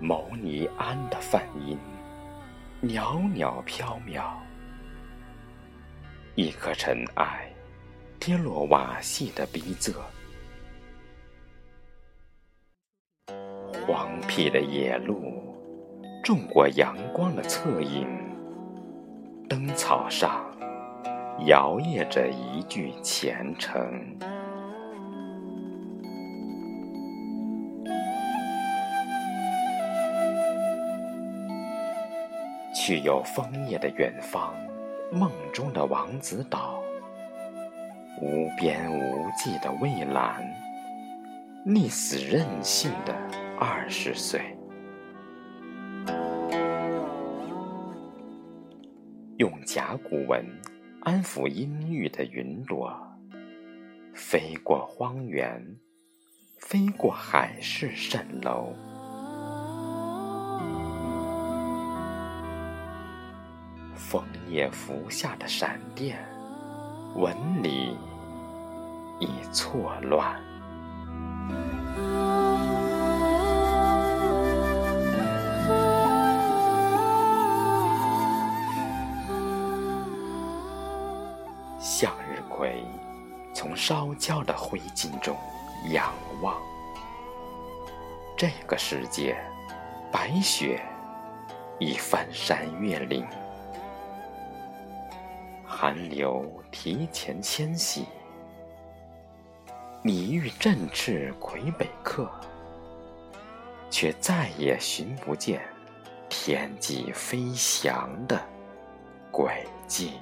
牟尼庵的梵音，袅袅飘渺。一颗尘埃，跌落瓦隙的逼仄。黄僻的野路，种过阳光的侧影。灯草上，摇曳着一句虔诚。去有枫叶的远方，梦中的王子岛，无边无际的蔚蓝，溺死任性的二十岁，用甲骨文安抚阴郁的云朵，飞过荒原，飞过海市蜃楼。枫叶拂下的闪电，纹理已错乱。向日葵从烧焦的灰烬中仰望，这个世界，白雪已翻山越岭。寒流提前迁徙，你欲振翅魁北克，却再也寻不见天际飞翔的轨迹。